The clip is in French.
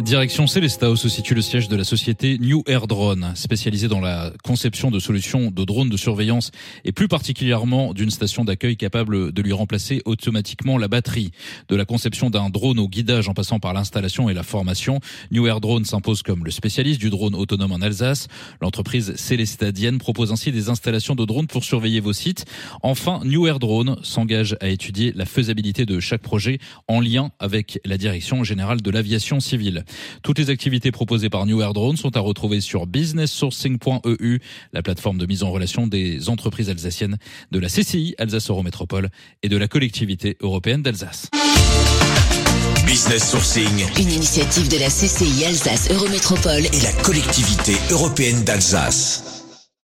Direction Célesta, où se situe le siège de la société New Air Drone, spécialisée dans la conception de solutions de drones de surveillance et plus particulièrement d'une station d'accueil capable de lui remplacer automatiquement la batterie. De la conception d'un drone au guidage en passant par l'installation et la formation, New Air Drone s'impose comme le spécialiste du drone autonome en Alsace. L'entreprise célestadienne propose ainsi des installations de drones pour surveiller vos sites. Enfin, New Air Drone s'engage à étudier la faisabilité de chaque projet en lien avec la direction générale de l'aviation civile. Toutes les activités proposées par New Air Drone sont à retrouver sur businesssourcing.eu, la plateforme de mise en relation des entreprises alsaciennes de la CCI Alsace Eurométropole et de la collectivité européenne d'Alsace. Business Sourcing, une initiative de la CCI Alsace Eurométropole et la collectivité européenne d'Alsace.